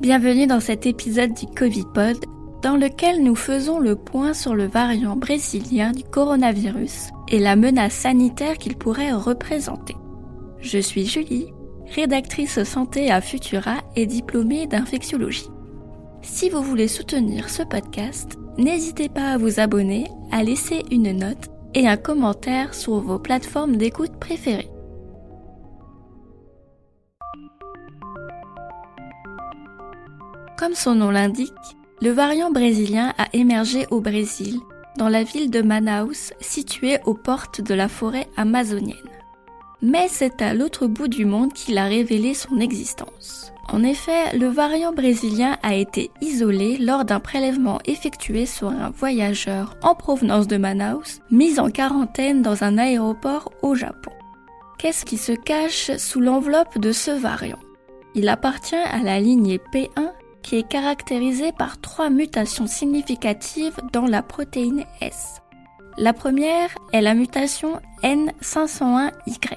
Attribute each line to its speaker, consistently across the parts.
Speaker 1: Bienvenue dans cet épisode du Covid Pod dans lequel nous faisons le point sur le variant brésilien du coronavirus et la menace sanitaire qu'il pourrait représenter. Je suis Julie, rédactrice santé à Futura et diplômée d'infectiologie. Si vous voulez soutenir ce podcast, n'hésitez pas à vous abonner, à laisser une note et un commentaire sur vos plateformes d'écoute préférées. Comme son nom l'indique, le variant brésilien a émergé au Brésil, dans la ville de Manaus, située aux portes de la forêt amazonienne. Mais c'est à l'autre bout du monde qu'il a révélé son existence. En effet, le variant brésilien a été isolé lors d'un prélèvement effectué sur un voyageur en provenance de Manaus, mis en quarantaine dans un aéroport au Japon. Qu'est-ce qui se cache sous l'enveloppe de ce variant? Il appartient à la lignée P1 qui est caractérisée par trois mutations significatives dans la protéine S. La première est la mutation N501Y.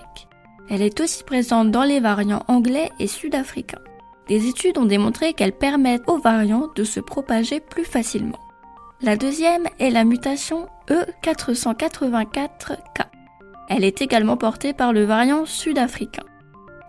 Speaker 1: Elle est aussi présente dans les variants anglais et sud-africains. Des études ont démontré qu'elle permet aux variants de se propager plus facilement. La deuxième est la mutation E484K. Elle est également portée par le variant sud-africain.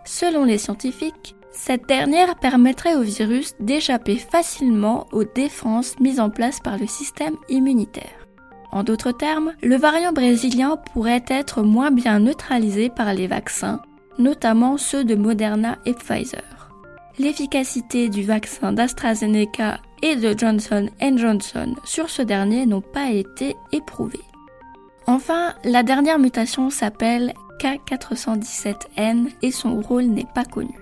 Speaker 1: Selon les scientifiques, cette dernière permettrait au virus d'échapper facilement aux défenses mises en place par le système immunitaire. En d'autres termes, le variant brésilien pourrait être moins bien neutralisé par les vaccins, notamment ceux de Moderna et Pfizer. L'efficacité du vaccin d'AstraZeneca et de Johnson Johnson sur ce dernier n'ont pas été éprouvées. Enfin, la dernière mutation s'appelle K417N et son rôle n'est pas connu.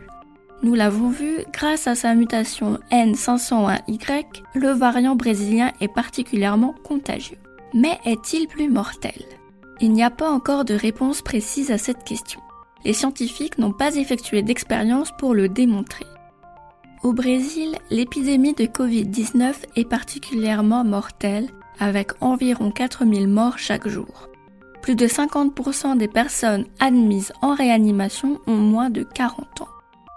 Speaker 1: Nous l'avons vu, grâce à sa mutation N501Y, le variant brésilien est particulièrement contagieux. Mais est-il plus mortel? Il n'y a pas encore de réponse précise à cette question. Les scientifiques n'ont pas effectué d'expérience pour le démontrer. Au Brésil, l'épidémie de Covid-19 est particulièrement mortelle, avec environ 4000 morts chaque jour. Plus de 50% des personnes admises en réanimation ont moins de 40 ans.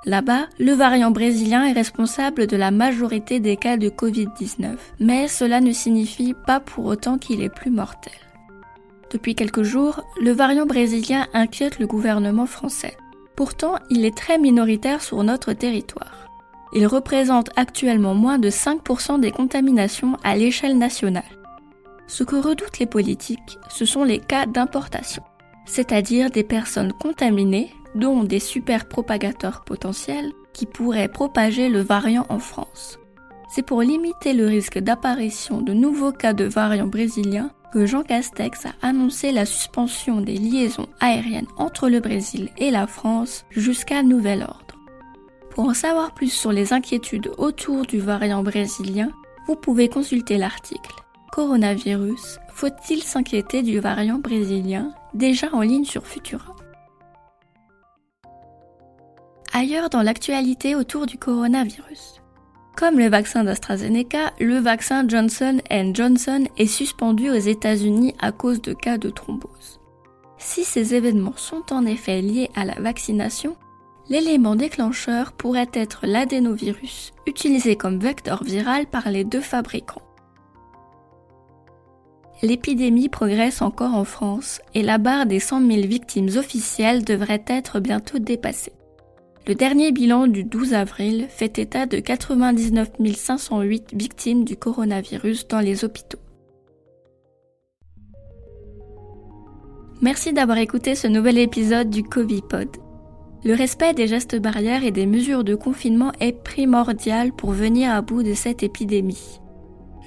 Speaker 1: Là-bas, le variant brésilien est responsable de la majorité des cas de Covid-19, mais cela ne signifie pas pour autant qu'il est plus mortel. Depuis quelques jours, le variant brésilien inquiète le gouvernement français. Pourtant, il est très minoritaire sur notre territoire. Il représente actuellement moins de 5% des contaminations à l'échelle nationale. Ce que redoutent les politiques, ce sont les cas d'importation, c'est-à-dire des personnes contaminées dont des super propagateurs potentiels qui pourraient propager le variant en France. C'est pour limiter le risque d'apparition de nouveaux cas de variants brésiliens que Jean Castex a annoncé la suspension des liaisons aériennes entre le Brésil et la France jusqu'à nouvel ordre. Pour en savoir plus sur les inquiétudes autour du variant brésilien, vous pouvez consulter l'article Coronavirus, faut-il s'inquiéter du variant brésilien déjà en ligne sur Futura. Ailleurs dans l'actualité autour du coronavirus. Comme le vaccin d'AstraZeneca, le vaccin Johnson Johnson est suspendu aux États-Unis à cause de cas de thrombose. Si ces événements sont en effet liés à la vaccination, l'élément déclencheur pourrait être l'adénovirus, utilisé comme vecteur viral par les deux fabricants. L'épidémie progresse encore en France et la barre des 100 000 victimes officielles devrait être bientôt dépassée. Le dernier bilan du 12 avril fait état de 99 508 victimes du coronavirus dans les hôpitaux. Merci d'avoir écouté ce nouvel épisode du Covid-Pod. Le respect des gestes barrières et des mesures de confinement est primordial pour venir à bout de cette épidémie.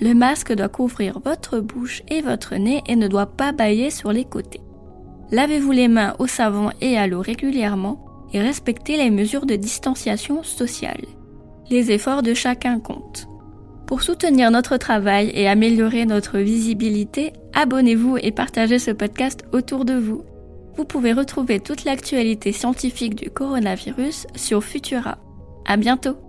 Speaker 1: Le masque doit couvrir votre bouche et votre nez et ne doit pas bailler sur les côtés. Lavez-vous les mains au savon et à l'eau régulièrement respecter les mesures de distanciation sociale. Les efforts de chacun comptent. Pour soutenir notre travail et améliorer notre visibilité, abonnez-vous et partagez ce podcast autour de vous. Vous pouvez retrouver toute l'actualité scientifique du coronavirus sur Futura. À bientôt!